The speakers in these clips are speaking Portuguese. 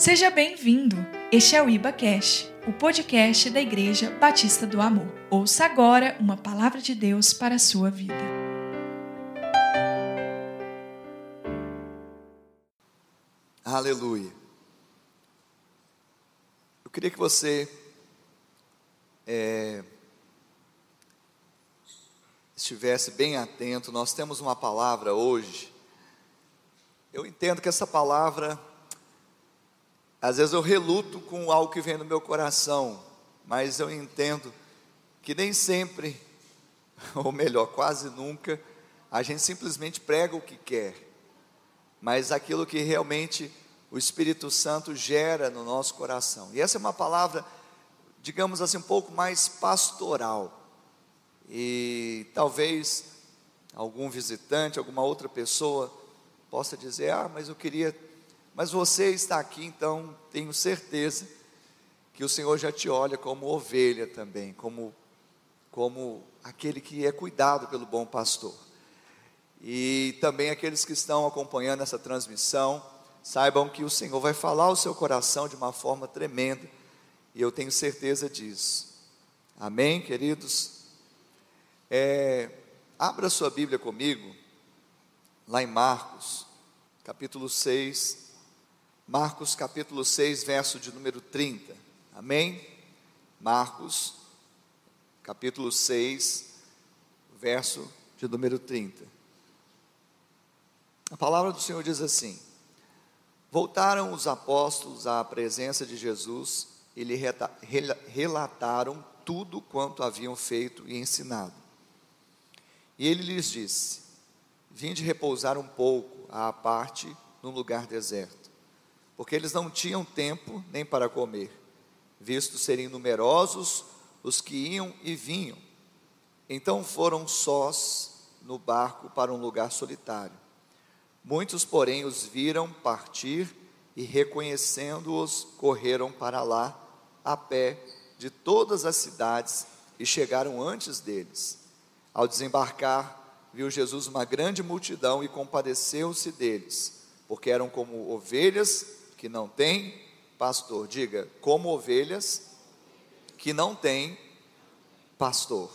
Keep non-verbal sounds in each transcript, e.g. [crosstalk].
Seja bem-vindo. Este é o Iba Cash, o podcast da Igreja Batista do Amor. Ouça agora uma palavra de Deus para a sua vida. Aleluia. Eu queria que você é, estivesse bem atento. Nós temos uma palavra hoje. Eu entendo que essa palavra às vezes eu reluto com algo que vem no meu coração, mas eu entendo que nem sempre, [laughs] ou melhor, quase nunca, a gente simplesmente prega o que quer, mas aquilo que realmente o Espírito Santo gera no nosso coração. E essa é uma palavra, digamos assim, um pouco mais pastoral. E talvez algum visitante, alguma outra pessoa possa dizer: Ah, mas eu queria mas você está aqui, então tenho certeza que o Senhor já te olha como ovelha também, como, como aquele que é cuidado pelo bom pastor. E também aqueles que estão acompanhando essa transmissão, saibam que o Senhor vai falar ao seu coração de uma forma tremenda, e eu tenho certeza disso. Amém, queridos? É, abra sua Bíblia comigo, lá em Marcos, capítulo 6, Marcos capítulo 6, verso de número 30. Amém? Marcos capítulo 6, verso de número 30. A palavra do Senhor diz assim: Voltaram os apóstolos à presença de Jesus e lhe relataram tudo quanto haviam feito e ensinado. E ele lhes disse: Vinde repousar um pouco à parte num lugar deserto porque eles não tinham tempo nem para comer, visto serem numerosos os que iam e vinham. Então foram sós no barco para um lugar solitário. Muitos, porém, os viram partir e, reconhecendo-os, correram para lá a pé de todas as cidades e chegaram antes deles. Ao desembarcar, viu Jesus uma grande multidão e compadeceu-se deles, porque eram como ovelhas que não tem pastor. Diga, como ovelhas que não têm pastor.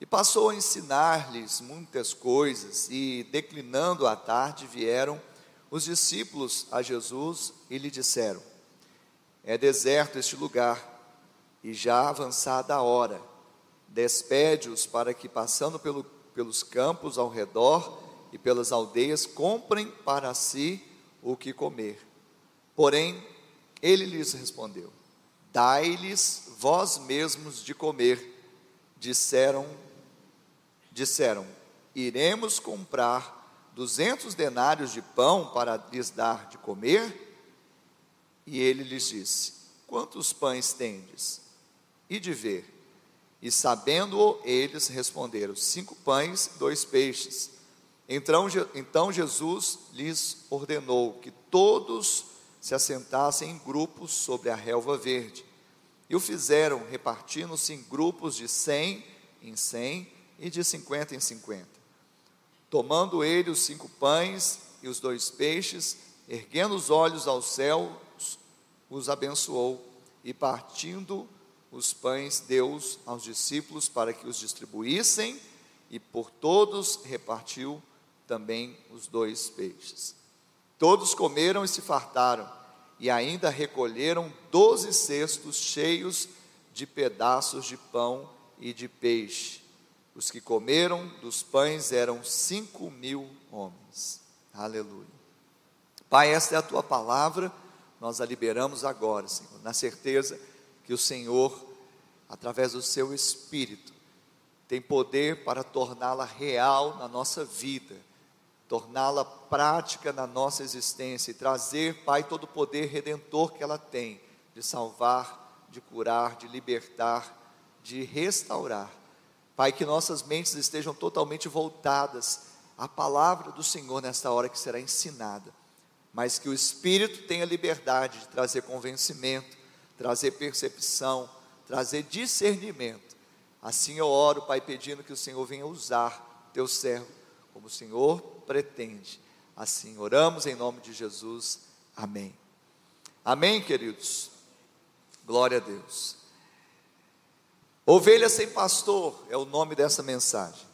E passou a ensinar-lhes muitas coisas, e declinando a tarde, vieram os discípulos a Jesus e lhe disseram: É deserto este lugar, e já avançada a hora, despede-os para que, passando pelo, pelos campos ao redor e pelas aldeias, comprem para si o que comer. Porém, ele lhes respondeu: Dai-lhes vós mesmos de comer. Disseram, disseram: Iremos comprar duzentos denários de pão para lhes dar de comer? E ele lhes disse: Quantos pães tendes? E de ver. E sabendo-o, eles responderam: Cinco pães, dois peixes. Então, então Jesus lhes ordenou que todos se assentassem em grupos sobre a relva verde. E o fizeram repartindo-se em grupos de cem em cem e de cinquenta em cinquenta. Tomando ele os cinco pães e os dois peixes, erguendo os olhos ao céu, os abençoou e partindo os pães deu-os aos discípulos para que os distribuíssem e por todos repartiu também os dois peixes. Todos comeram e se fartaram, e ainda recolheram doze cestos cheios de pedaços de pão e de peixe. Os que comeram dos pães eram cinco mil homens. Aleluia. Pai, esta é a tua palavra, nós a liberamos agora, Senhor, na certeza que o Senhor, através do seu Espírito, tem poder para torná-la real na nossa vida torná-la prática na nossa existência e trazer, Pai, todo o poder redentor que ela tem de salvar, de curar, de libertar, de restaurar. Pai, que nossas mentes estejam totalmente voltadas à palavra do Senhor nesta hora que será ensinada, mas que o Espírito tenha liberdade de trazer convencimento, trazer percepção, trazer discernimento. Assim eu oro, Pai, pedindo que o Senhor venha usar teu servo como Senhor pretende. Assim, oramos em nome de Jesus. Amém. Amém, queridos? Glória a Deus. Ovelha sem pastor é o nome dessa mensagem.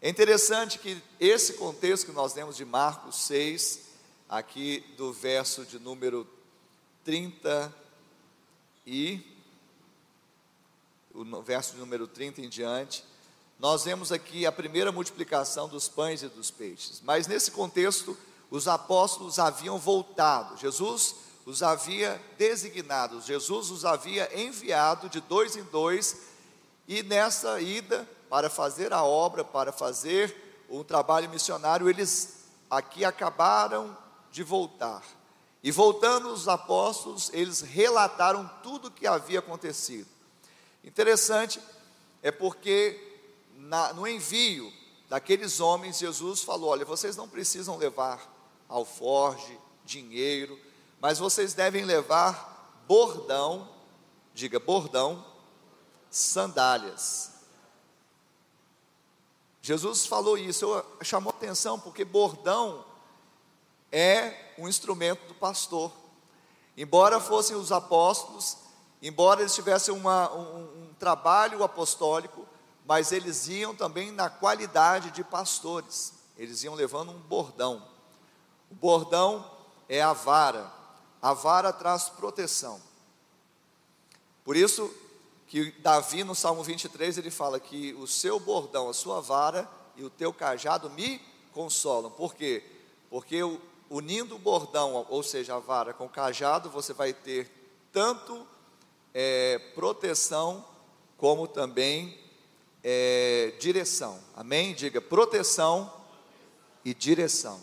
É interessante que esse contexto que nós lemos de Marcos 6, aqui do verso de número 30 e o verso de número 30 em diante, nós vemos aqui a primeira multiplicação dos pães e dos peixes. Mas nesse contexto, os apóstolos haviam voltado. Jesus os havia designado, Jesus os havia enviado de dois em dois, e nessa ida para fazer a obra, para fazer o trabalho missionário, eles aqui acabaram de voltar. E voltando os apóstolos, eles relataram tudo o que havia acontecido. Interessante é porque na, no envio daqueles homens, Jesus falou: Olha, vocês não precisam levar alforge, dinheiro, mas vocês devem levar bordão, diga bordão, sandálias. Jesus falou isso, eu, chamou atenção porque bordão é um instrumento do pastor. Embora fossem os apóstolos, embora eles tivessem uma, um, um trabalho apostólico, mas eles iam também na qualidade de pastores, eles iam levando um bordão. O bordão é a vara, a vara traz proteção. Por isso, que Davi no Salmo 23 ele fala que o seu bordão, a sua vara e o teu cajado me consolam. Por quê? Porque unindo o bordão, ou seja, a vara com o cajado, você vai ter tanto é, proteção como também é, direção. Amém? Diga proteção e direção.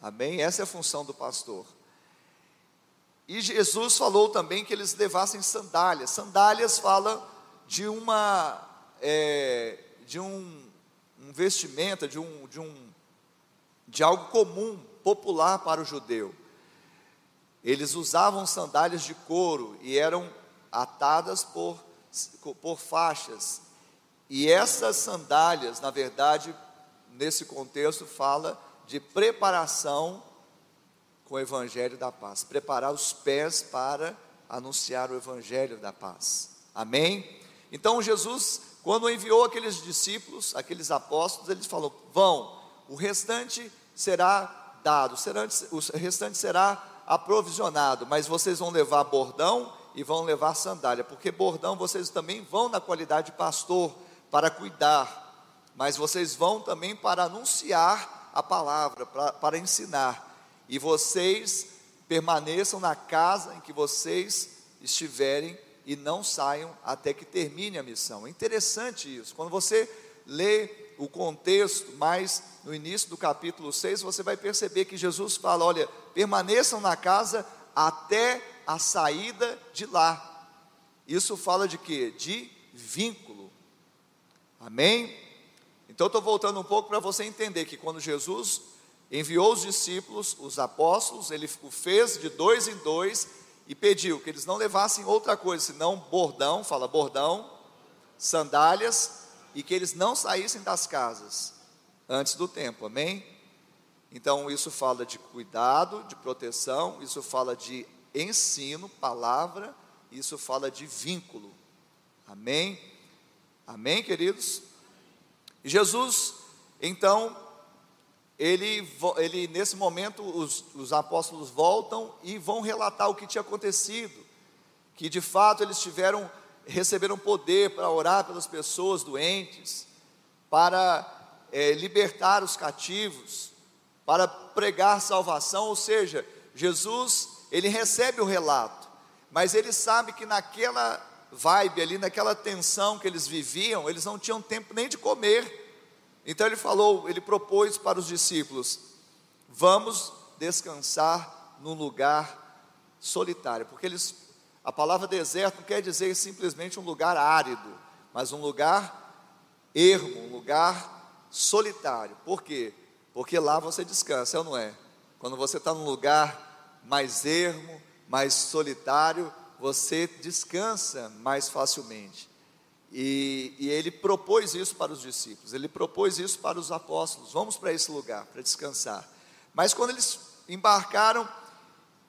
Amém? Essa é a função do pastor. E Jesus falou também que eles levassem sandálias. Sandálias fala de uma é, de um, um vestimenta, de um, de um de algo comum, popular para o judeu. Eles usavam sandálias de couro e eram atadas por, por faixas. E essas sandálias, na verdade, nesse contexto, fala de preparação com o evangelho da paz, preparar os pés para anunciar o evangelho da paz. Amém? Então Jesus, quando enviou aqueles discípulos, aqueles apóstolos, ele falou: "Vão, o restante será dado, o restante será aprovisionado, mas vocês vão levar bordão e vão levar sandália, porque bordão vocês também vão na qualidade de pastor para cuidar, mas vocês vão também para anunciar a palavra, para, para ensinar e vocês permaneçam na casa em que vocês estiverem e não saiam até que termine a missão. É interessante isso. Quando você lê o contexto, mais no início do capítulo 6, você vai perceber que Jesus fala: olha, permaneçam na casa até a saída de lá. Isso fala de quê? De vínculo. Amém? Então estou voltando um pouco para você entender que quando Jesus enviou os discípulos, os apóstolos, ele o fez de dois em dois e pediu que eles não levassem outra coisa senão bordão, fala bordão, sandálias e que eles não saíssem das casas antes do tempo, amém? Então isso fala de cuidado, de proteção, isso fala de ensino, palavra, isso fala de vínculo, amém? Amém, queridos? Jesus, então, ele, ele nesse momento, os, os apóstolos voltam e vão relatar o que tinha acontecido, que de fato eles tiveram, receberam poder para orar pelas pessoas doentes, para é, libertar os cativos, para pregar salvação, ou seja, Jesus, ele recebe o relato, mas ele sabe que naquela vibe ali, naquela tensão que eles viviam, eles não tinham tempo nem de comer, então ele falou, ele propôs para os discípulos: vamos descansar num lugar solitário, porque eles, a palavra deserto não quer dizer simplesmente um lugar árido, mas um lugar ermo, um lugar solitário. Por quê? Porque lá você descansa, ou não é? Quando você está num lugar mais ermo, mais solitário, você descansa mais facilmente. E, e, ele propôs isso para os discípulos, ele propôs isso para os apóstolos: vamos para esse lugar para descansar. Mas quando eles embarcaram,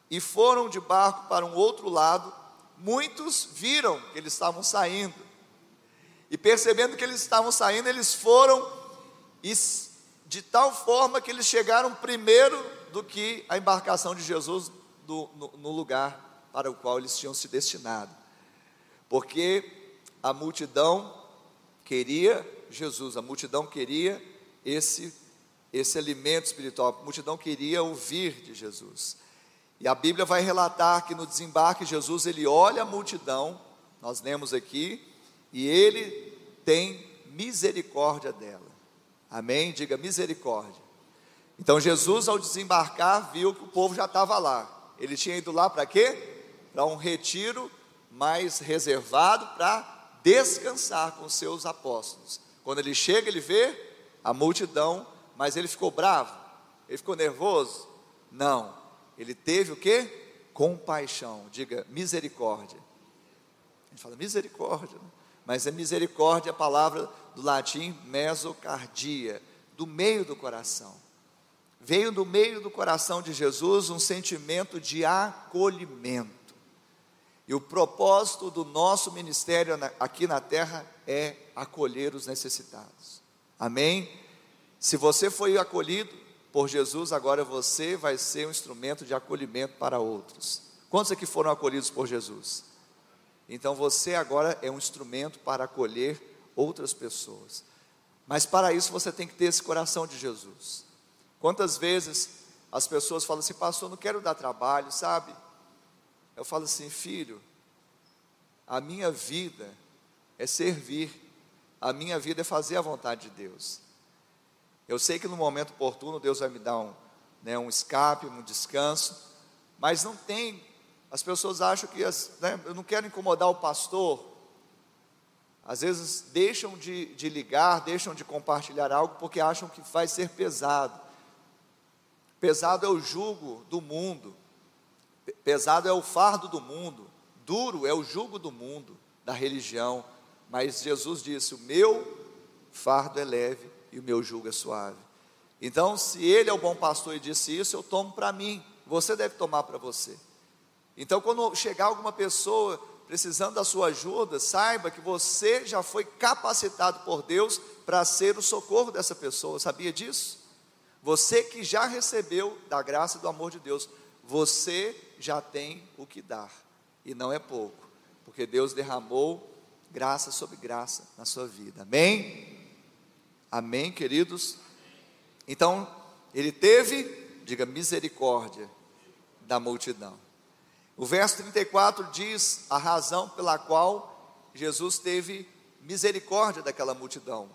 e foram de barco para um outro lado, muitos viram que eles estavam saindo. E percebendo que eles estavam saindo, eles foram de tal forma que eles chegaram primeiro do que a embarcação de Jesus do, no, no lugar para o qual eles tinham se destinado. Porque a multidão queria Jesus, a multidão queria esse, esse alimento espiritual, a multidão queria ouvir de Jesus. E a Bíblia vai relatar que no desembarque Jesus ele olha a multidão, nós lemos aqui, e ele tem misericórdia dela. Amém? Diga misericórdia. Então Jesus, ao desembarcar, viu que o povo já estava lá. Ele tinha ido lá para quê? Para um retiro mais reservado para descansar com seus apóstolos. Quando ele chega, ele vê a multidão, mas ele ficou bravo, ele ficou nervoso? Não. Ele teve o que? Compaixão. Diga misericórdia. A gente fala misericórdia, né? mas é misericórdia a palavra do latim mesocardia, do meio do coração. Veio do meio do coração de Jesus um sentimento de acolhimento. E o propósito do nosso ministério aqui na terra é acolher os necessitados. Amém? Se você foi acolhido por Jesus, agora você vai ser um instrumento de acolhimento para outros. Quantos aqui foram acolhidos por Jesus? Então você agora é um instrumento para acolher outras pessoas. Mas para isso você tem que ter esse coração de Jesus. Quantas vezes as pessoas falam assim, pastor, não quero dar trabalho, sabe? Eu falo assim, filho, a minha vida é servir, a minha vida é fazer a vontade de Deus. Eu sei que no momento oportuno Deus vai me dar um, né, um escape, um descanso, mas não tem. As pessoas acham que as, né, eu não quero incomodar o pastor. Às vezes deixam de, de ligar, deixam de compartilhar algo porque acham que vai ser pesado. Pesado é o jugo do mundo. Pesado é o fardo do mundo, duro é o jugo do mundo, da religião, mas Jesus disse: O meu fardo é leve e o meu jugo é suave. Então, se ele é o bom pastor e disse isso, eu tomo para mim, você deve tomar para você. Então, quando chegar alguma pessoa precisando da sua ajuda, saiba que você já foi capacitado por Deus para ser o socorro dessa pessoa, sabia disso? Você que já recebeu da graça e do amor de Deus, você já tem o que dar, e não é pouco, porque Deus derramou graça sobre graça na sua vida, amém? Amém, queridos? Então, ele teve, diga, misericórdia da multidão. O verso 34 diz a razão pela qual Jesus teve misericórdia daquela multidão.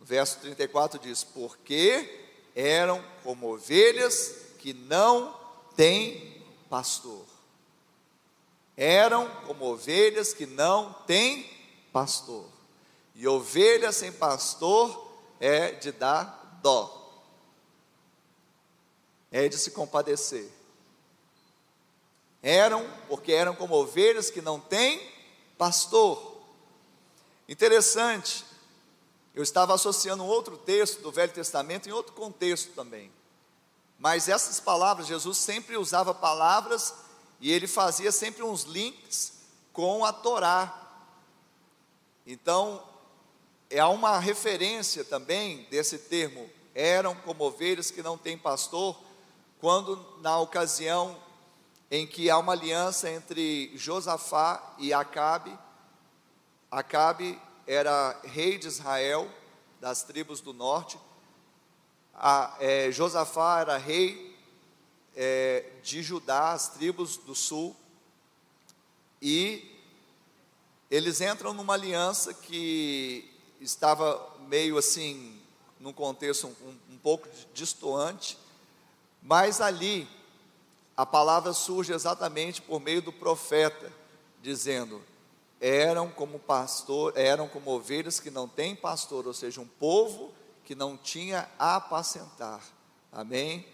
O verso 34 diz: Porque eram como ovelhas que não têm pastor. Eram como ovelhas que não têm pastor. E ovelha sem pastor é de dar dó, é de se compadecer. Eram, porque eram como ovelhas que não têm pastor. Interessante, eu estava associando um outro texto do Velho Testamento em outro contexto também. Mas essas palavras, Jesus sempre usava palavras e ele fazia sempre uns links com a Torá. Então, é uma referência também desse termo, eram como ovelhas que não têm pastor, quando na ocasião em que há uma aliança entre Josafá e Acabe, Acabe era rei de Israel, das tribos do norte. A, é, Josafá era rei é, de Judá, as tribos do sul. E eles entram numa aliança que estava meio assim, num contexto um, um pouco distoante, mas ali a palavra surge exatamente por meio do profeta, dizendo: eram como pastor, eram como ovelhas que não têm pastor, ou seja, um povo que não tinha a apacentar. Amém?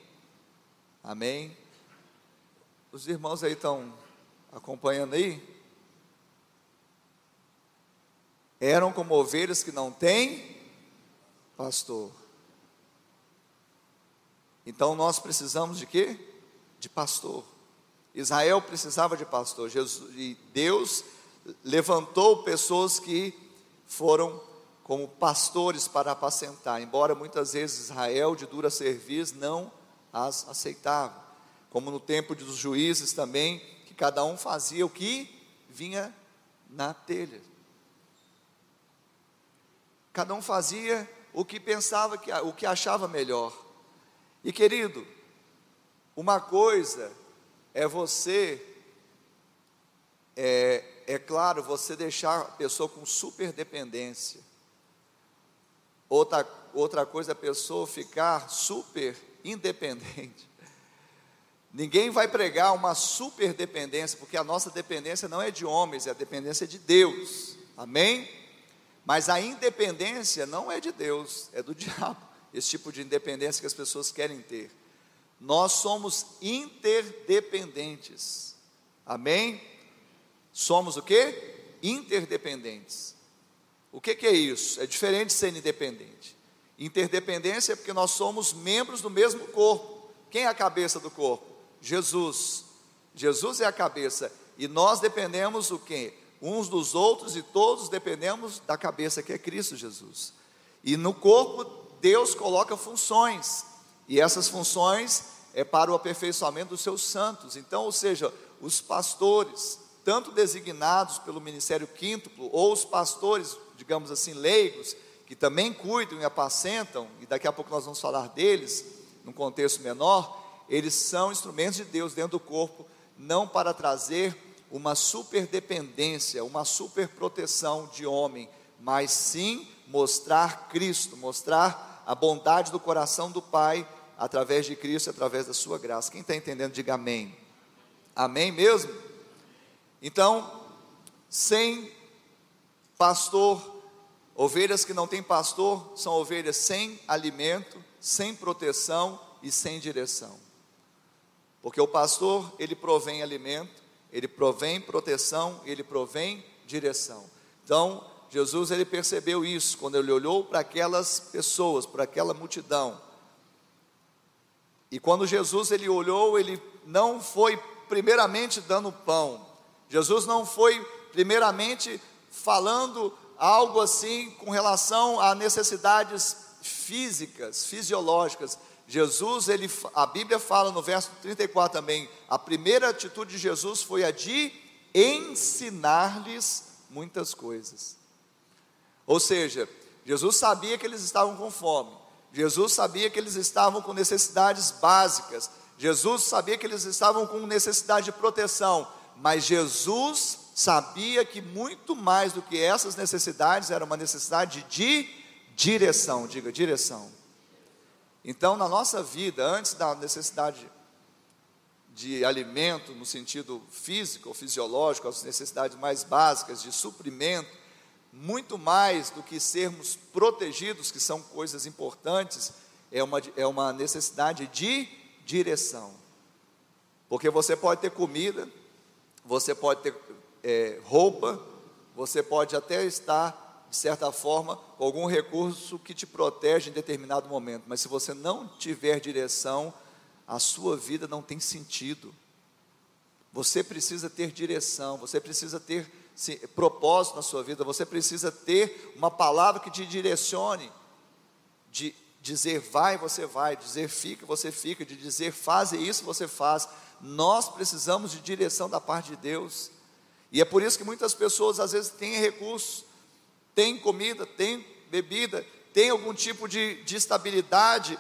Amém? Os irmãos aí estão acompanhando aí? Eram como ovelhas que não têm pastor. Então nós precisamos de quê? De pastor. Israel precisava de pastor. Jesus, e Deus levantou pessoas que foram como pastores para apacentar, embora muitas vezes Israel, de dura serviço, não as aceitava. Como no tempo dos juízes também, que cada um fazia o que vinha na telha. Cada um fazia o que pensava que o que achava melhor. E querido, uma coisa é você é, é claro, você deixar a pessoa com super dependência. Outra, outra coisa é a pessoa ficar super independente. Ninguém vai pregar uma super dependência, porque a nossa dependência não é de homens, é a dependência de Deus. Amém? Mas a independência não é de Deus, é do [laughs] diabo. Esse tipo de independência que as pessoas querem ter. Nós somos interdependentes. Amém? Somos o que? Interdependentes. O que, que é isso? É diferente de ser independente. Interdependência é porque nós somos membros do mesmo corpo. Quem é a cabeça do corpo? Jesus. Jesus é a cabeça. E nós dependemos o quê? Uns dos outros e todos dependemos da cabeça que é Cristo Jesus. E no corpo Deus coloca funções. E essas funções é para o aperfeiçoamento dos seus santos. Então, ou seja, os pastores, tanto designados pelo ministério quíntuplo, ou os pastores, digamos assim, leigos, que também cuidam e apacentam, e daqui a pouco nós vamos falar deles, num contexto menor, eles são instrumentos de Deus dentro do corpo, não para trazer uma superdependência, uma superproteção de homem, mas sim mostrar Cristo, mostrar a bondade do coração do Pai através de Cristo, através da sua graça. Quem está entendendo, diga amém. Amém mesmo? Então, sem pastor, ovelhas que não têm pastor são ovelhas sem alimento, sem proteção e sem direção. Porque o pastor, ele provém alimento, ele provém proteção, ele provém direção. Então, Jesus ele percebeu isso quando ele olhou para aquelas pessoas, para aquela multidão. E quando Jesus ele olhou, ele não foi primeiramente dando pão. Jesus não foi primeiramente falando algo assim com relação a necessidades físicas, fisiológicas. Jesus, ele, a Bíblia fala no verso 34 também, a primeira atitude de Jesus foi a de ensinar-lhes muitas coisas. Ou seja, Jesus sabia que eles estavam com fome, Jesus sabia que eles estavam com necessidades básicas, Jesus sabia que eles estavam com necessidade de proteção, mas Jesus sabia que muito mais do que essas necessidades era uma necessidade de direção, diga direção. Então, na nossa vida, antes da necessidade de alimento no sentido físico ou fisiológico, as necessidades mais básicas de suprimento, muito mais do que sermos protegidos, que são coisas importantes, é uma, é uma necessidade de direção. Porque você pode ter comida, você pode ter é, roupa, você pode até estar, de certa forma, com algum recurso que te protege em determinado momento, mas se você não tiver direção, a sua vida não tem sentido. Você precisa ter direção, você precisa ter sim, propósito na sua vida, você precisa ter uma palavra que te direcione, de dizer vai, você vai, dizer fica, você fica, de dizer faz isso, você faz. Nós precisamos de direção da parte de Deus. E é por isso que muitas pessoas às vezes têm recursos, têm comida, têm bebida, têm algum tipo de, de estabilidade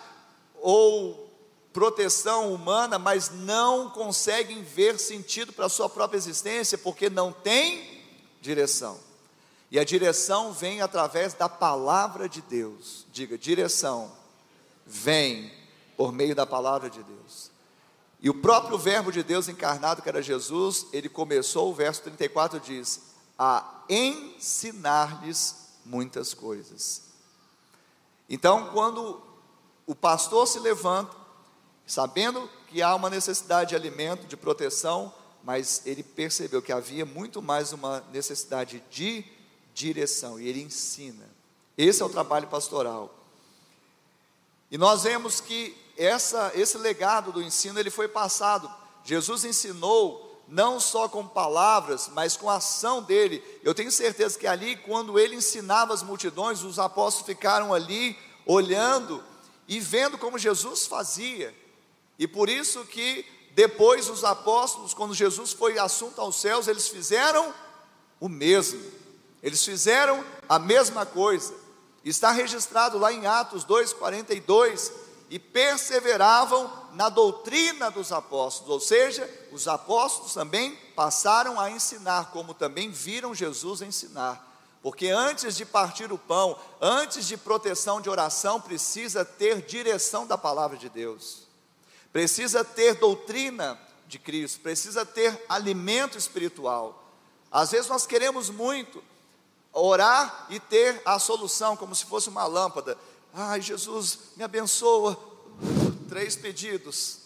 ou proteção humana, mas não conseguem ver sentido para a sua própria existência, porque não tem direção. E a direção vem através da palavra de Deus. Diga, direção vem por meio da palavra de Deus. E o próprio Verbo de Deus encarnado, que era Jesus, ele começou, o verso 34 diz: a ensinar-lhes muitas coisas. Então, quando o pastor se levanta, sabendo que há uma necessidade de alimento, de proteção, mas ele percebeu que havia muito mais uma necessidade de direção, e ele ensina. Esse é o trabalho pastoral. E nós vemos que essa, esse legado do ensino ele foi passado Jesus ensinou não só com palavras, mas com a ação dele. Eu tenho certeza que ali, quando ele ensinava as multidões, os apóstolos ficaram ali olhando e vendo como Jesus fazia. E por isso que depois os apóstolos, quando Jesus foi assunto aos céus, eles fizeram o mesmo. Eles fizeram a mesma coisa. Está registrado lá em Atos 2:42 e perseveravam na doutrina dos apóstolos, ou seja, os apóstolos também passaram a ensinar, como também viram Jesus ensinar. Porque antes de partir o pão, antes de proteção de oração, precisa ter direção da palavra de Deus, precisa ter doutrina de Cristo, precisa ter alimento espiritual. Às vezes nós queremos muito orar e ter a solução, como se fosse uma lâmpada. Ai, Jesus, me abençoa, Três pedidos.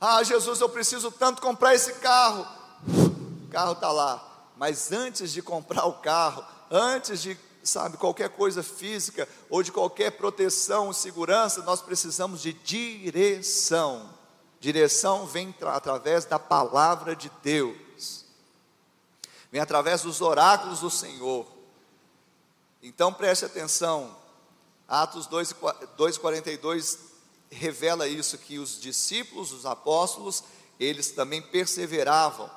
Ah, Jesus, eu preciso tanto comprar esse carro. O carro está lá. Mas antes de comprar o carro, antes de, sabe, qualquer coisa física ou de qualquer proteção, segurança, nós precisamos de direção. Direção vem através da palavra de Deus, vem através dos oráculos do Senhor. Então preste atenção, Atos 2,42 revela isso, que os discípulos, os apóstolos, eles também perseveravam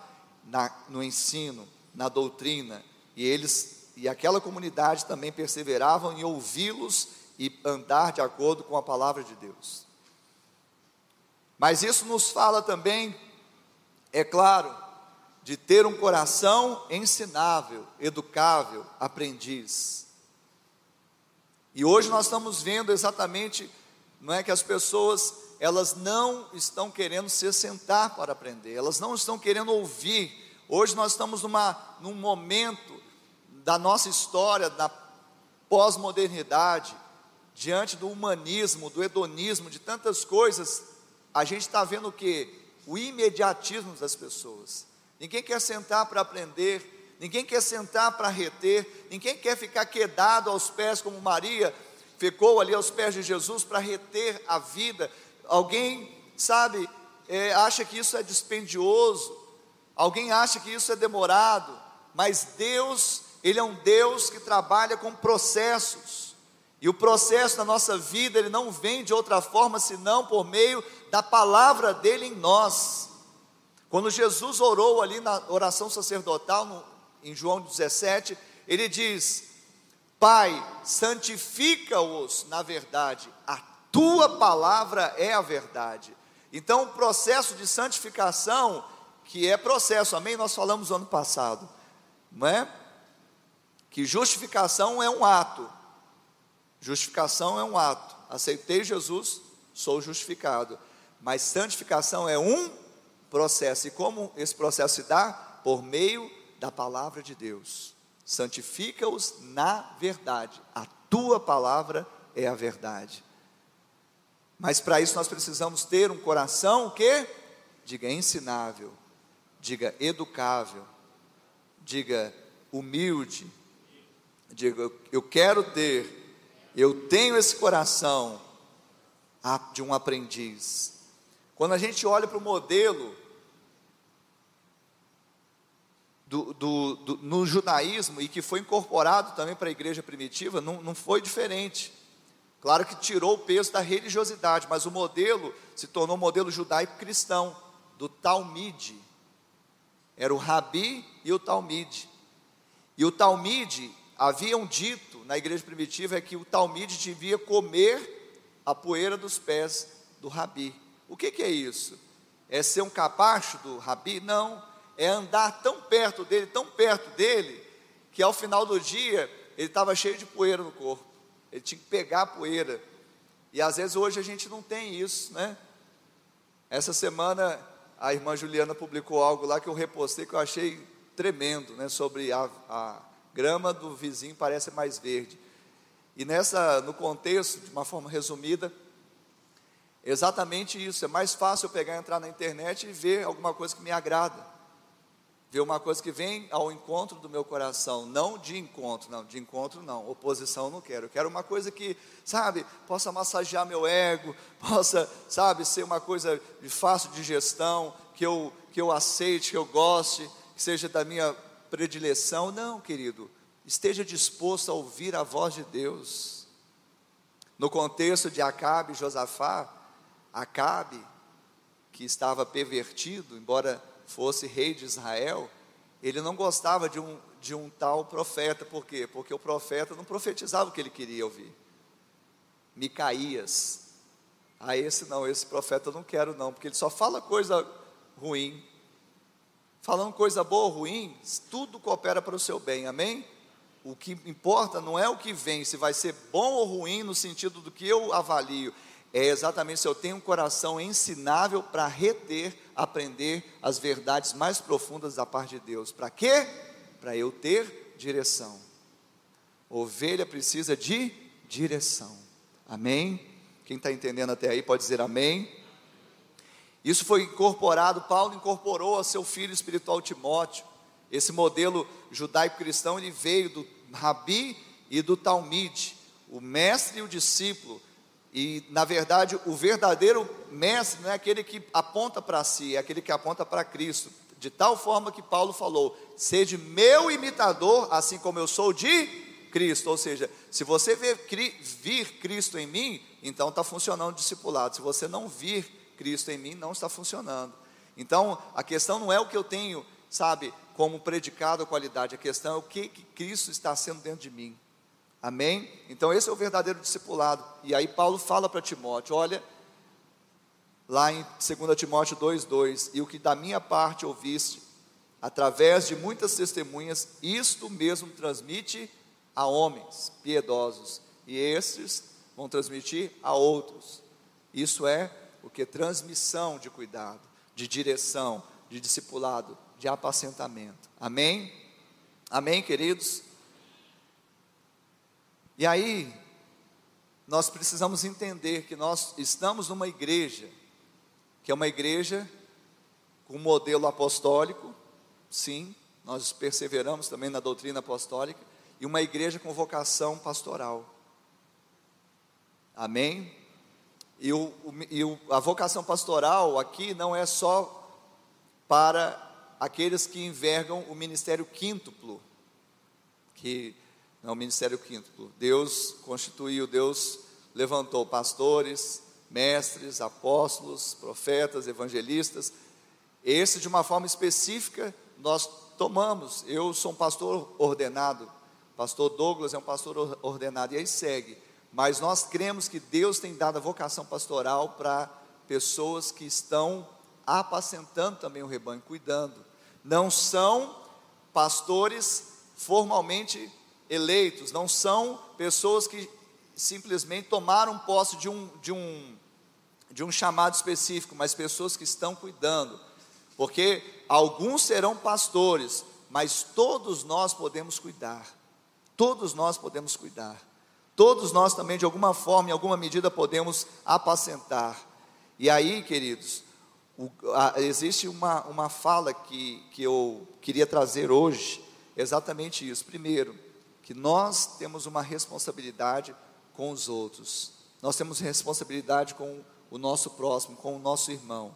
na, no ensino, na doutrina, e eles e aquela comunidade também perseveravam em ouvi-los e andar de acordo com a palavra de Deus. Mas isso nos fala também, é claro, de ter um coração ensinável, educável, aprendiz. E hoje nós estamos vendo exatamente, não é que as pessoas elas não estão querendo se sentar para aprender, elas não estão querendo ouvir. Hoje nós estamos numa, num momento da nossa história, da pós-modernidade, diante do humanismo, do hedonismo, de tantas coisas, a gente está vendo o que? O imediatismo das pessoas. Ninguém quer sentar para aprender, ninguém quer sentar para reter, ninguém quer ficar quedado aos pés como Maria ficou ali aos pés de Jesus para reter a vida. Alguém, sabe, é, acha que isso é dispendioso, alguém acha que isso é demorado, mas Deus, Ele é um Deus que trabalha com processos. E o processo da nossa vida, ele não vem de outra forma senão por meio da palavra dele em nós. Quando Jesus orou ali na oração sacerdotal, no, em João 17, ele diz: Pai, santifica-os na verdade, a tua palavra é a verdade. Então, o processo de santificação, que é processo, amém? Nós falamos ano passado, não é? Que justificação é um ato, justificação é um ato. Aceitei Jesus, sou justificado. Mas santificação é um processo, e como esse processo se dá? Por meio da palavra de Deus. Santifica-os na verdade. A tua palavra é a verdade. Mas para isso nós precisamos ter um coração que diga ensinável, diga educável, diga humilde, diga eu quero ter, eu tenho esse coração de um aprendiz. Quando a gente olha para o modelo do, do, do, no judaísmo e que foi incorporado também para a igreja primitiva, não, não foi diferente. Claro que tirou o peso da religiosidade, mas o modelo se tornou um modelo judaico-cristão, do Talmide. Era o Rabi e o Talmide. E o Talmide, haviam dito na igreja primitiva, é que o Talmide devia comer a poeira dos pés do Rabi. O que, que é isso? É ser um capacho do Rabi? Não é andar tão perto dele, tão perto dele, que ao final do dia ele estava cheio de poeira no corpo. Ele tinha que pegar a poeira. E às vezes hoje a gente não tem isso, né? Essa semana a irmã Juliana publicou algo lá que eu repostei que eu achei tremendo, né? Sobre a, a grama do vizinho parece mais verde. E nessa, no contexto, de uma forma resumida, exatamente isso. É mais fácil eu pegar, entrar na internet e ver alguma coisa que me agrada ver uma coisa que vem ao encontro do meu coração, não de encontro, não, de encontro não, oposição não quero. Eu quero uma coisa que, sabe, possa massagear meu ego, [laughs] possa, sabe, ser uma coisa de fácil digestão, que eu, que eu aceite, que eu goste, que seja da minha predileção. Não, querido, esteja disposto a ouvir a voz de Deus. No contexto de Acabe e Josafá, Acabe, que estava pervertido, embora fosse rei de Israel, ele não gostava de um, de um tal profeta, por quê? Porque o profeta não profetizava o que ele queria ouvir. Micaías. Ah, esse não, esse profeta eu não quero não, porque ele só fala coisa ruim. Falando coisa boa ou ruim, tudo coopera para o seu bem, amém? O que importa não é o que vem, se vai ser bom ou ruim no sentido do que eu avalio, é exatamente se eu tenho um coração ensinável para reter, aprender as verdades mais profundas da parte de Deus. Para quê? Para eu ter direção. Ovelha precisa de direção. Amém? Quem está entendendo até aí pode dizer amém. Isso foi incorporado, Paulo incorporou a seu filho espiritual Timóteo. Esse modelo judaico-cristão ele veio do Rabi e do Talmide, o mestre e o discípulo e, na verdade, o verdadeiro mestre não é aquele que aponta para si, é aquele que aponta para Cristo. De tal forma que Paulo falou: Sede meu imitador, assim como eu sou de Cristo. Ou seja, se você ver, vir Cristo em mim, então está funcionando o discipulado. Se você não vir Cristo em mim, não está funcionando. Então, a questão não é o que eu tenho, sabe, como predicado a qualidade, a questão é o que, que Cristo está sendo dentro de mim. Amém? Então esse é o verdadeiro discipulado. E aí Paulo fala para Timóteo, olha, lá em 2 Timóteo 2:2, e o que da minha parte ouviste, através de muitas testemunhas, isto mesmo transmite a homens piedosos, e estes vão transmitir a outros. Isso é o que transmissão de cuidado, de direção, de discipulado, de apacentamento. Amém? Amém, queridos? E aí, nós precisamos entender que nós estamos numa igreja, que é uma igreja com modelo apostólico, sim, nós perseveramos também na doutrina apostólica, e uma igreja com vocação pastoral. Amém? E, o, e o, a vocação pastoral aqui não é só para aqueles que envergam o ministério quíntuplo, que é o ministério quinto. Deus constituiu, Deus levantou pastores, mestres, apóstolos, profetas, evangelistas. Esse, de uma forma específica, nós tomamos. Eu sou um pastor ordenado, pastor Douglas é um pastor ordenado, e aí segue. Mas nós cremos que Deus tem dado a vocação pastoral para pessoas que estão apacentando também o rebanho, cuidando. Não são pastores formalmente eleitos, não são pessoas que simplesmente tomaram posse de um, de um, de um chamado específico, mas pessoas que estão cuidando, porque alguns serão pastores, mas todos nós podemos cuidar, todos nós podemos cuidar, todos nós também, de alguma forma, em alguma medida, podemos apacentar. E aí, queridos, o, a, existe uma, uma fala que, que eu queria trazer hoje, exatamente isso. Primeiro, que nós temos uma responsabilidade com os outros, nós temos responsabilidade com o nosso próximo, com o nosso irmão.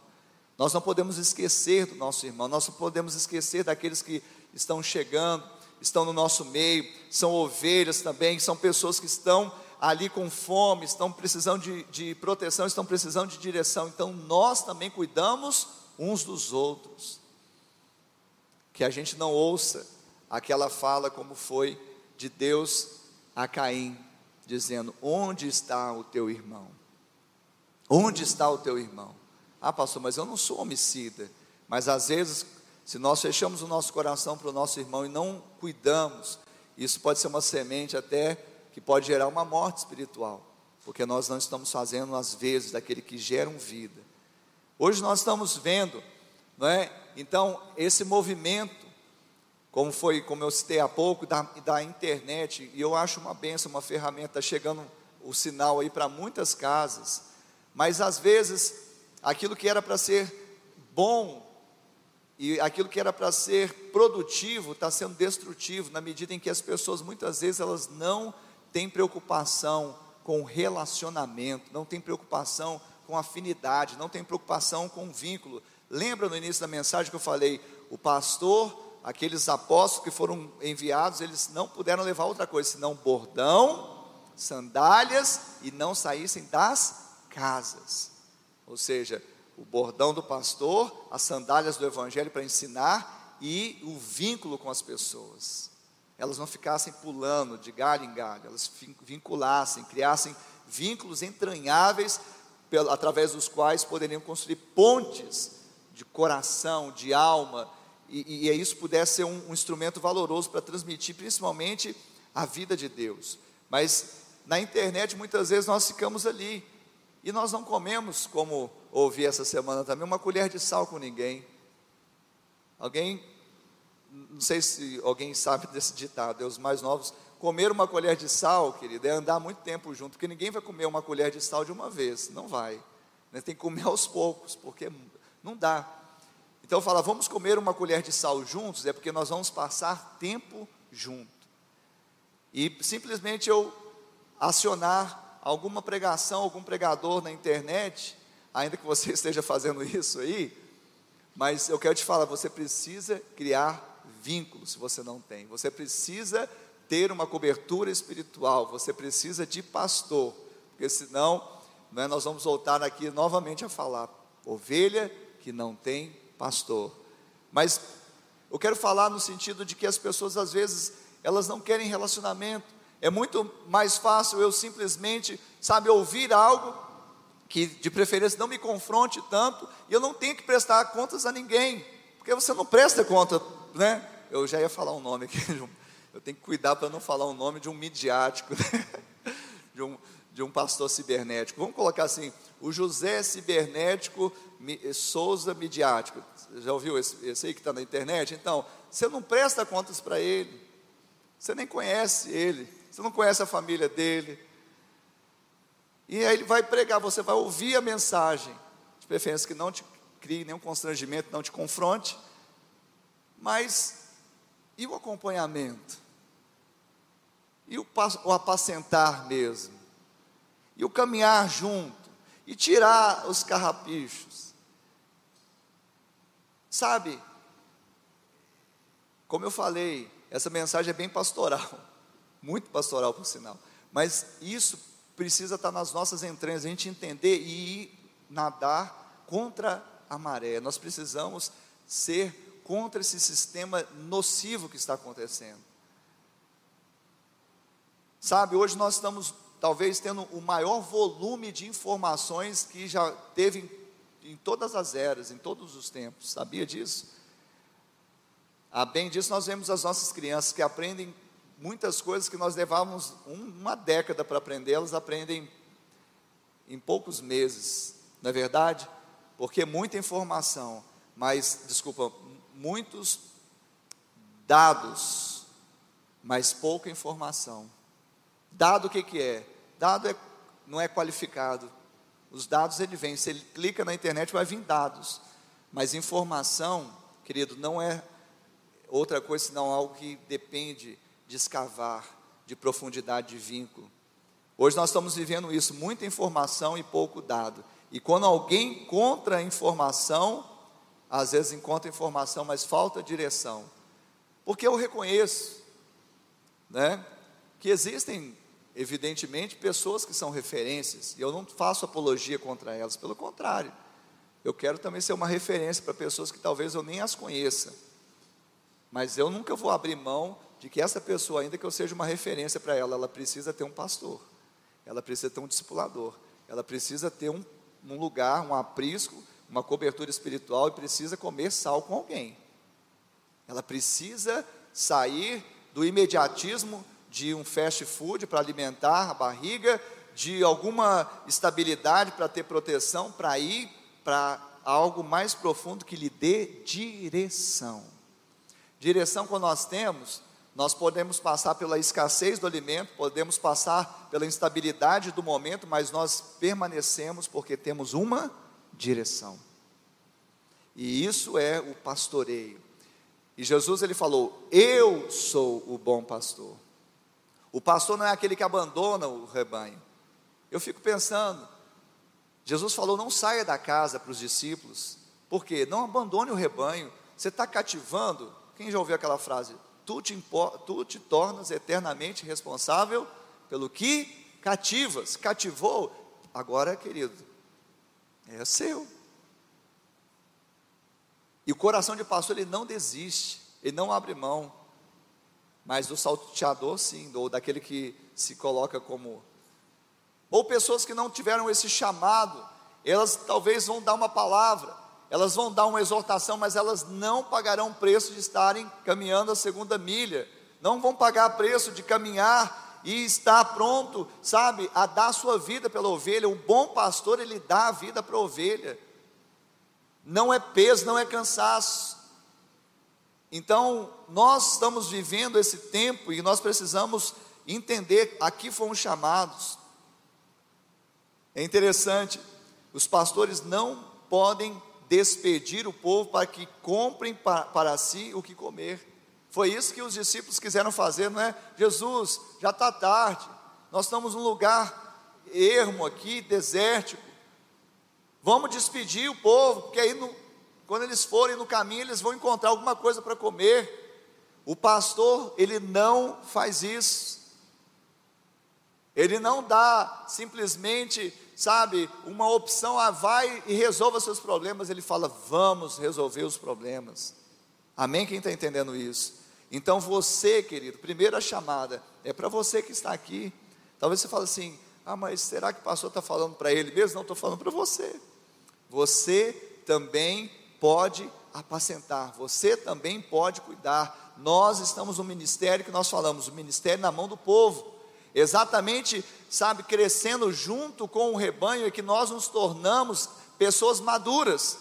Nós não podemos esquecer do nosso irmão, nós não podemos esquecer daqueles que estão chegando, estão no nosso meio, são ovelhas também, são pessoas que estão ali com fome, estão precisando de, de proteção, estão precisando de direção. Então nós também cuidamos uns dos outros. Que a gente não ouça aquela fala como foi de Deus a Caim, dizendo: Onde está o teu irmão? Onde está o teu irmão? Ah, pastor, mas eu não sou homicida. Mas às vezes, se nós fechamos o nosso coração para o nosso irmão e não cuidamos, isso pode ser uma semente até que pode gerar uma morte espiritual, porque nós não estamos fazendo às vezes daquele que geram vida. Hoje nós estamos vendo, não é? Então, esse movimento como foi, como eu citei há pouco, da, da internet, e eu acho uma benção, uma ferramenta, chegando o sinal aí para muitas casas, mas às vezes, aquilo que era para ser bom E aquilo que era para ser produtivo está sendo destrutivo, na medida em que as pessoas muitas vezes elas não têm preocupação com relacionamento, não têm preocupação com afinidade, não têm preocupação com vínculo. Lembra no início da mensagem que eu falei, o pastor, aqueles apóstolos que foram enviados, eles não puderam levar outra coisa senão bordão, sandálias e não saíssem das casas. Ou seja, o bordão do pastor, as sandálias do evangelho para ensinar e o vínculo com as pessoas. Elas não ficassem pulando de galho em galho, elas vinculassem, criassem vínculos entranháveis através dos quais poderiam construir pontes de coração, de alma, e, e isso pudesse ser um, um instrumento valoroso para transmitir principalmente a vida de Deus. Mas na internet muitas vezes nós ficamos ali e nós não comemos, como ouvi essa semana também, uma colher de sal com ninguém. Alguém, não sei se alguém sabe [laughs] desse ditado, os mais novos, comer uma colher de sal, querido, é andar muito tempo junto, porque ninguém vai comer uma colher de sal de uma vez, não vai. Né? Tem que comer [laughs] aos poucos, porque não dá. Então fala, vamos comer uma colher de sal juntos, é porque nós vamos passar tempo junto. E simplesmente eu acionar alguma pregação, algum pregador na internet, ainda que você [laughs] esteja fazendo isso aí, mas eu quero te falar, você precisa criar vínculos se você não tem. Você precisa ter uma cobertura espiritual, você precisa de pastor, porque senão né, nós vamos voltar aqui novamente a falar ovelha que não tem pastor. Mas eu quero falar no sentido de que as pessoas às vezes elas não querem relacionamento, é muito mais fácil eu simplesmente, sabe, ouvir algo que de preferência não me confronte tanto e eu não tenho que prestar contas a ninguém, porque você não presta conta, né? Eu já ia falar um nome aqui, [laughs] eu tenho que cuidar para não falar o um nome de um midiático, [laughs] né? de, um, de um pastor cibernético. Vamos colocar assim: o José Cibernético Souza Midiático. Já ouviu esse, esse aí que está na internet? Então, você não presta contas para ele, você nem conhece ele, você não conhece a família dele. E aí ele vai pregar, você vai ouvir a mensagem, de preferência que não te crie nenhum constrangimento, não te confronte, mas e o acompanhamento? E o, o apacentar mesmo? E o caminhar junto? E tirar os carrapichos? Sabe, como eu falei, essa mensagem é bem pastoral [laughs] muito pastoral por sinal. Mas isso precisa estar nas nossas entranhas, a gente entender e nadar contra a maré. Nós precisamos ser contra esse sistema nocivo que está acontecendo. Sabe, hoje nós estamos talvez tendo o maior volume de informações que já teve em, em todas as eras, em todos os tempos. Sabia disso? A bem disso nós vemos as nossas crianças que aprendem muitas coisas que nós levávamos uma década para aprender, elas aprendem em poucos meses, não é verdade? Porque muita informação, mas, desculpa, muitos dados, mas pouca informação. Dado o que, que é? Dado é, não é qualificado. Os dados ele vem, se ele clica na internet vai vir dados. Mas informação, querido, não é outra coisa senão algo que depende de escavar, de profundidade de vínculo. Hoje nós estamos vivendo isso, muita informação e pouco dado. E quando alguém encontra informação, às vezes encontra informação, mas falta direção. Porque eu reconheço, né, que existem evidentemente pessoas que são referências, e eu não faço apologia contra elas, pelo contrário. Eu quero também ser uma referência para pessoas que talvez eu nem as conheça. Mas eu nunca vou abrir mão de que essa pessoa, ainda que eu seja uma referência para ela, ela precisa ter um pastor, ela precisa ter um discipulador, ela precisa ter um, um lugar, um aprisco, uma cobertura espiritual e precisa comer sal com alguém. Ela precisa sair do imediatismo de um fast food para alimentar a barriga, de alguma estabilidade para ter proteção, para ir para algo mais profundo que lhe dê direção. Direção quando nós temos, nós podemos passar pela escassez do alimento, podemos passar pela instabilidade do momento, mas nós permanecemos porque temos uma direção. E isso é o pastoreio. E Jesus ele falou: "Eu sou o bom pastor". O pastor não é aquele que abandona o rebanho. Eu fico pensando, Jesus falou: "Não saia da casa para os discípulos, porque não abandone o rebanho. Você está cativando. Quem já ouviu aquela frase? Tu te, tu te tornas eternamente responsável pelo que cativas. Cativou, agora, querido, é seu. E o coração de pastor, ele não desiste, ele não abre mão. Mas do salteador, sim, ou daquele que se coloca como. Ou pessoas que não tiveram esse chamado, elas talvez vão dar uma palavra, elas vão dar uma exortação, mas elas não pagarão preço de estarem caminhando a segunda milha, não vão pagar preço de caminhar e estar pronto, sabe, a dar sua vida pela ovelha. O bom pastor, ele dá a vida para a ovelha não é peso, não é cansaço. Então, nós estamos vivendo esse tempo e nós precisamos entender, aqui fomos chamados. É interessante, os pastores não podem despedir o povo para que comprem para, para si o que comer. Foi isso que os discípulos quiseram fazer, não é? Jesus, já está tarde, nós estamos num lugar ermo aqui, desértico. Vamos despedir o povo, porque aí no, quando eles forem no caminho, eles vão encontrar alguma coisa para comer. O pastor, ele não faz isso. Ele não dá simplesmente, sabe, uma opção, ah, vai e resolva seus problemas. Ele fala, vamos resolver os problemas. Amém? Quem está entendendo isso? Então você, querido, primeira chamada é para você que está aqui. Talvez você fale assim, ah, mas será que o pastor está falando para ele mesmo? Não, estou falando para você. Você também pode apacentar, você também pode cuidar. Nós estamos no ministério que nós falamos, o ministério na mão do povo. Exatamente, sabe, crescendo junto com o rebanho é que nós nos tornamos pessoas maduras.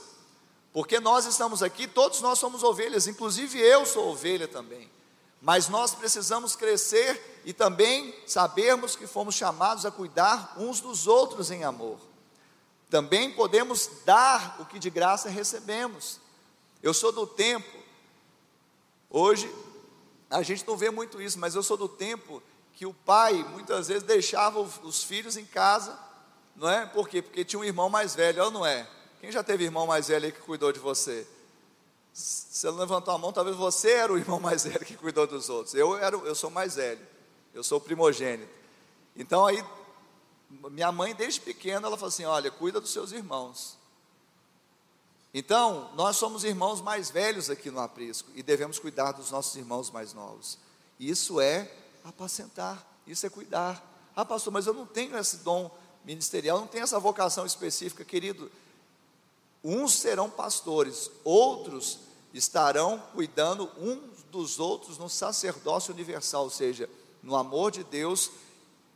Porque nós estamos aqui, todos nós somos ovelhas, inclusive eu sou ovelha também. Mas nós precisamos crescer e também sabermos que fomos chamados a cuidar uns dos outros em amor. Também podemos dar o que de graça recebemos. Eu sou do tempo, hoje a gente não vê muito isso, mas eu sou do tempo que o pai muitas vezes deixava os filhos em casa, não é? Por quê? Porque tinha um irmão mais velho, ou não é? Quem já teve irmão mais velho que cuidou de você? Se não levantou a mão, talvez você era o irmão mais velho que cuidou dos outros. Eu, era, eu sou mais velho, eu sou primogênito. Então aí minha mãe, desde pequena, ela falou assim: olha, cuida dos seus irmãos. Então, nós somos irmãos mais velhos aqui no aprisco e devemos cuidar dos nossos irmãos mais novos. Isso é apacentar, isso é cuidar. Ah, pastor, mas eu não tenho esse dom ministerial, não tenho essa vocação específica, querido. Uns serão pastores, outros estarão cuidando uns dos outros no sacerdócio universal, ou seja, no amor de Deus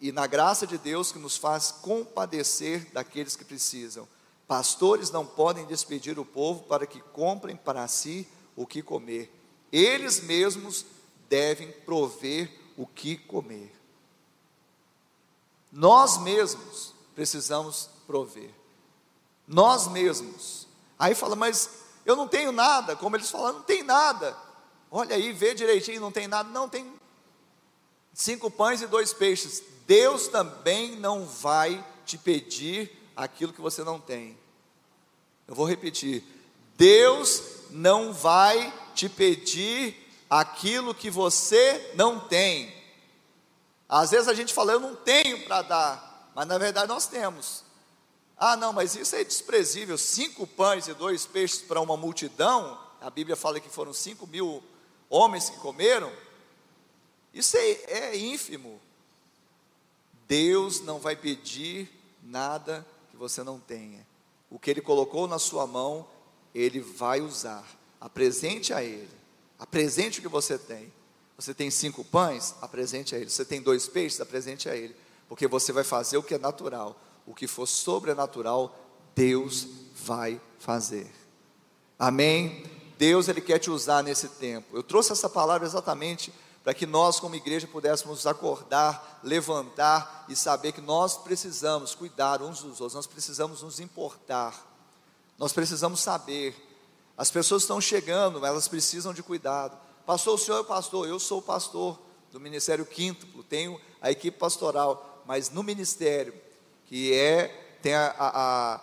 e na graça de Deus que nos faz compadecer daqueles que precisam. Pastores não podem despedir o povo para que comprem para si o que comer. Eles mesmos devem prover o que comer. Nós mesmos precisamos prover. Nós mesmos. Aí fala, mas eu não tenho nada. Como eles falam, não tem nada. Olha aí, vê direitinho, não tem nada. Não, tem cinco pães e dois peixes. Deus também não vai te pedir aquilo que você não tem. Eu vou repetir: Deus não vai te pedir aquilo que você não tem. Às vezes a gente fala, eu não tenho para dar, mas na verdade nós temos. Ah, não, mas isso é desprezível. Cinco pães e dois peixes para uma multidão. A Bíblia fala que foram cinco mil homens que comeram. Isso é, é ínfimo. Deus não vai pedir nada que você não tenha. O que Ele colocou na sua mão, Ele vai usar. Apresente a Ele. Apresente o que você tem. Você tem cinco pães? Apresente a Ele. Você tem dois peixes? Apresente a Ele. Porque você vai fazer o que é natural. O que for sobrenatural, Deus vai fazer. Amém? Deus Ele quer te usar nesse tempo. Eu trouxe essa palavra exatamente para que nós, como igreja, pudéssemos acordar, levantar e saber que nós precisamos cuidar uns dos outros, nós precisamos nos importar, nós precisamos saber. As pessoas estão chegando, elas precisam de cuidado. Pastor, o senhor é pastor, eu sou pastor do Ministério Quíntuplo, tenho a equipe pastoral, mas no ministério, que é, tem a, a, a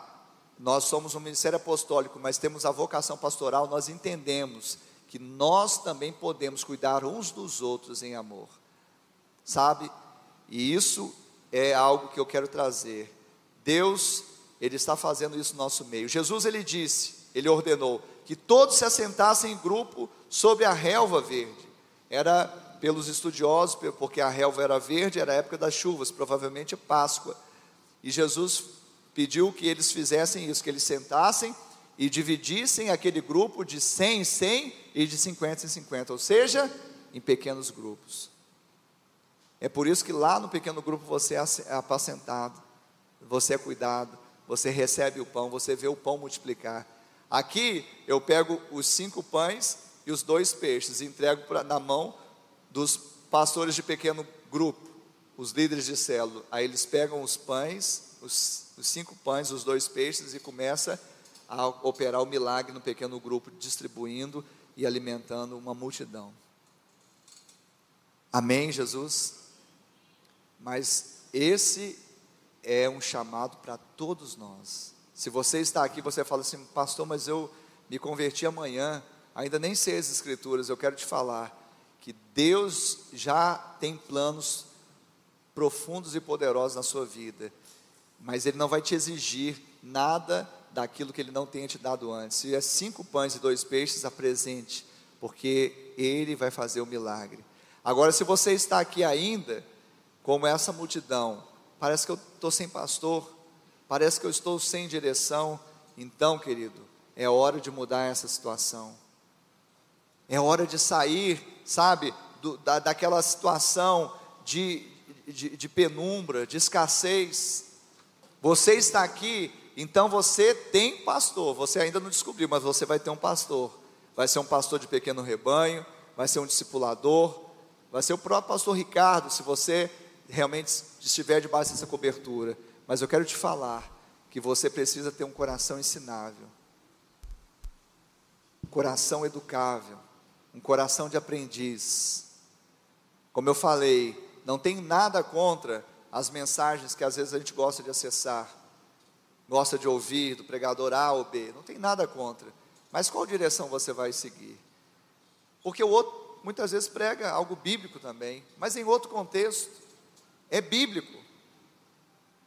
nós somos um ministério apostólico, mas temos a vocação pastoral, nós entendemos que nós também podemos cuidar uns dos outros em amor, sabe? E isso é algo que eu quero trazer. Deus, Ele está fazendo isso no nosso meio. Jesus, Ele disse, Ele ordenou que todos se assentassem em grupo sobre a relva verde. Era pelos estudiosos, porque a relva era verde, era a época das chuvas, provavelmente Páscoa. E Jesus pediu que eles fizessem isso, que eles sentassem e dividissem aquele grupo de 100 em 100 e de 50 em 50, ou seja, em pequenos grupos. É por isso que lá no pequeno grupo você é apacentado, você é cuidado, você recebe o pão, você vê o pão multiplicar. Aqui eu pego os cinco pães e os dois peixes, e entrego pra, na mão dos pastores de pequeno grupo, os líderes de célula. Aí eles pegam os pães, os, os cinco pães, os dois peixes e começa a operar o milagre no pequeno grupo, distribuindo e alimentando uma multidão. Amém, Jesus? Mas esse é um chamado para todos nós. Se você está aqui, você fala assim, pastor, mas eu me converti amanhã, ainda nem sei as escrituras, eu quero te falar que Deus já tem planos profundos e poderosos na sua vida, mas Ele não vai te exigir nada daquilo que Ele não tenha te dado antes. Se é cinco pães e dois peixes, apresente, porque Ele vai fazer o milagre. Agora, se você está aqui ainda, como essa multidão, parece que eu estou sem pastor, parece que eu estou sem direção, então, querido, é hora de mudar essa situação. É hora de sair, sabe, do, da, daquela situação de, de, de penumbra, de escassez. Você está aqui, então você tem pastor. Você ainda não descobriu, mas você vai ter um pastor. Vai ser um pastor de pequeno rebanho, vai ser um discipulador, vai ser o próprio pastor Ricardo, se você realmente estiver debaixo dessa cobertura. Mas eu quero te falar que você precisa ter um coração ensinável, um coração educável, um coração de aprendiz. Como eu falei, não tem nada contra as mensagens que às vezes a gente gosta de acessar, gosta de ouvir do pregador A ou B, não tem nada contra. Mas qual direção você vai seguir? Porque o outro muitas vezes prega algo bíblico também, mas em outro contexto é bíblico,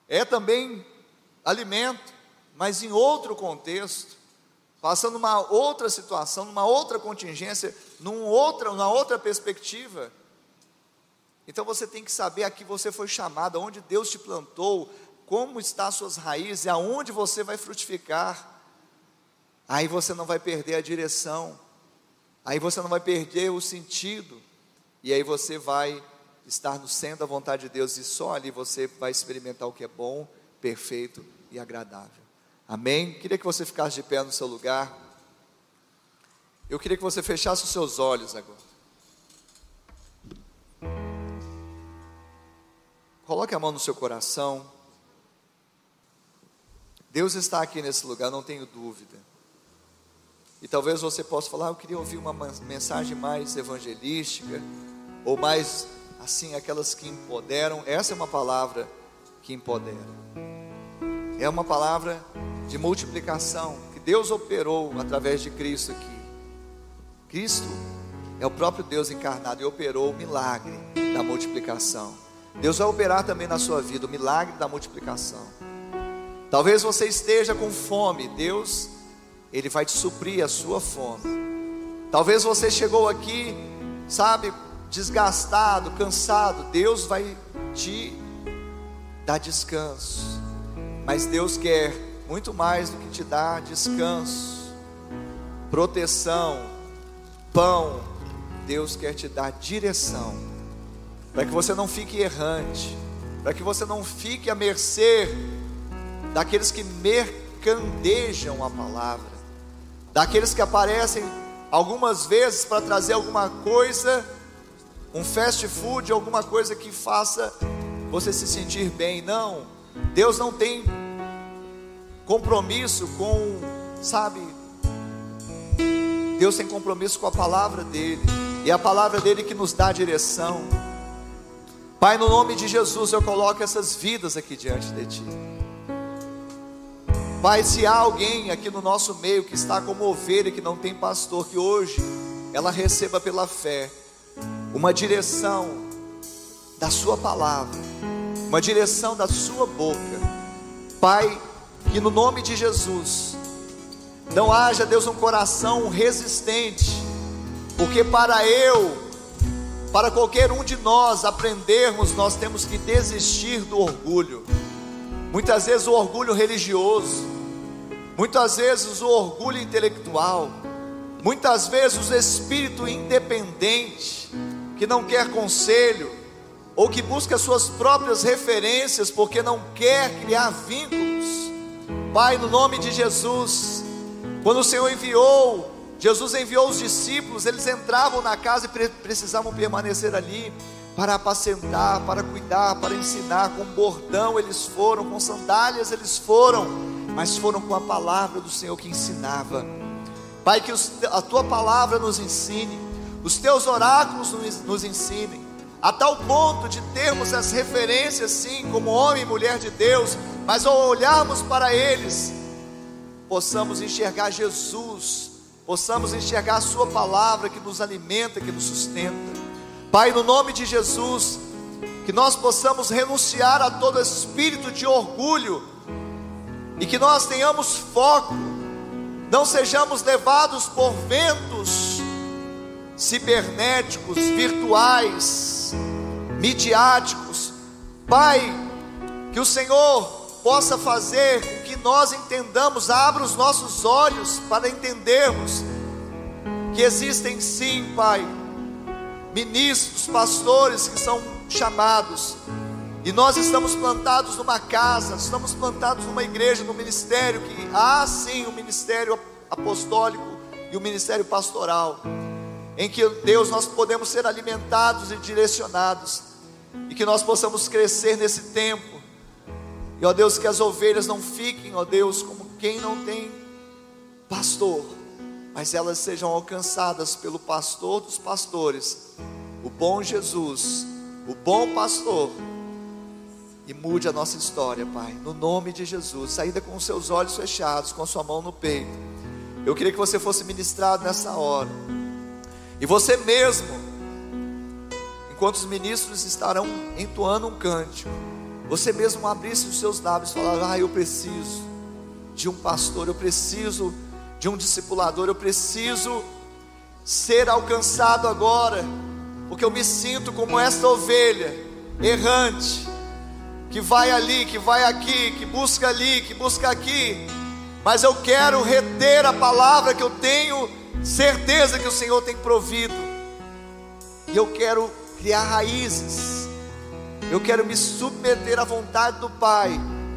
é também alimento, mas em outro contexto, passando uma outra situação, numa outra contingência, num outra, numa outra perspectiva. Então você tem que saber a que você foi chamado, aonde Deus te plantou, como estão as suas raízes, aonde você vai frutificar. Aí você não vai perder a direção, aí você não vai perder o sentido, e aí você vai estar no centro da vontade de Deus e só ali você vai experimentar o que é bom, perfeito e agradável. Amém? Queria que você ficasse de pé no seu lugar. Eu queria que você fechasse os seus olhos agora. Coloque a mão no seu coração. Deus está aqui nesse lugar, não tenho dúvida. E talvez você possa falar, ah, eu queria ouvir uma mensagem mais evangelística, ou mais assim, aquelas que empoderam. Essa é uma palavra que empodera. É uma palavra de multiplicação que Deus operou através de Cristo aqui. Cristo é o próprio Deus encarnado e operou o milagre da multiplicação. Deus vai operar também na sua vida o milagre da multiplicação. Talvez você esteja com fome, Deus, Ele vai te suprir a sua fome. Talvez você chegou aqui, sabe, desgastado, cansado, Deus vai te dar descanso. Mas Deus quer muito mais do que te dar descanso, proteção, pão. Deus quer te dar direção, para que você não fique errante, para que você não fique à mercê daqueles que mercandejam a palavra, daqueles que aparecem algumas vezes para trazer alguma coisa um fast food, alguma coisa que faça você se sentir bem. Não, Deus não tem compromisso com, sabe, Deus tem compromisso com a palavra dele, e é a palavra dele que nos dá direção. Pai, no nome de Jesus, eu coloco essas vidas aqui diante de Ti. Pai, se há alguém aqui no nosso meio que está como ovelha, que não tem pastor, que hoje ela receba pela fé uma direção da Sua palavra, uma direção da Sua boca. Pai, que no nome de Jesus, não haja, Deus, um coração resistente, porque para eu, para qualquer um de nós aprendermos, nós temos que desistir do orgulho. Muitas vezes o orgulho religioso, muitas vezes o orgulho intelectual, muitas vezes o espírito independente, que não quer conselho, ou que busca suas próprias referências porque não quer criar vínculos. Pai, no nome de Jesus, quando o Senhor enviou Jesus enviou os discípulos, eles entravam na casa e precisavam permanecer ali para apacentar, para cuidar, para ensinar. Com bordão eles foram, com sandálias eles foram, mas foram com a palavra do Senhor que ensinava. Pai, que a tua palavra nos ensine, os teus oráculos nos ensinem, a tal ponto de termos as referências, sim, como homem e mulher de Deus, mas ao olharmos para eles, possamos enxergar Jesus possamos enxergar a Sua palavra que nos alimenta, que nos sustenta. Pai, no nome de Jesus, que nós possamos renunciar a todo espírito de orgulho e que nós tenhamos foco, não sejamos levados por ventos cibernéticos, virtuais, midiáticos. Pai, que o Senhor possa fazer nós entendamos, abra os nossos olhos para entendermos que existem sim, Pai, ministros, pastores que são chamados, e nós estamos plantados numa casa, estamos plantados numa igreja, no ministério, que há sim o ministério apostólico e o ministério pastoral, em que Deus nós podemos ser alimentados e direcionados, e que nós possamos crescer nesse tempo. E ó Deus, que as ovelhas não fiquem, ó Deus, como quem não tem pastor, mas elas sejam alcançadas pelo pastor dos pastores, o bom Jesus, o bom pastor. E mude a nossa história, Pai, no nome de Jesus. Saída com seus olhos fechados, com a sua mão no peito. Eu queria que você fosse ministrado nessa hora. E você mesmo, enquanto os ministros estarão entoando um cântico, você mesmo abrisse os seus lábios e falar: Ah, eu preciso de um pastor, eu preciso de um discipulador, eu preciso ser alcançado agora, porque eu me sinto como esta ovelha errante, que vai ali, que vai aqui, que busca ali, que busca aqui, mas eu quero reter a palavra que eu tenho certeza que o Senhor tem provido, e eu quero criar raízes eu quero me submeter à vontade do Pai.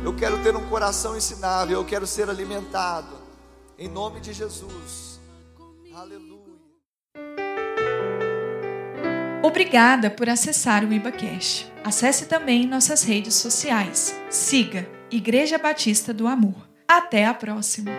Eu quero ter um coração ensinável. Eu quero ser alimentado. Em nome de Jesus. Aleluia. Obrigada por acessar o IbaCast. Acesse também nossas redes sociais. Siga Igreja Batista do Amor. Até a próxima.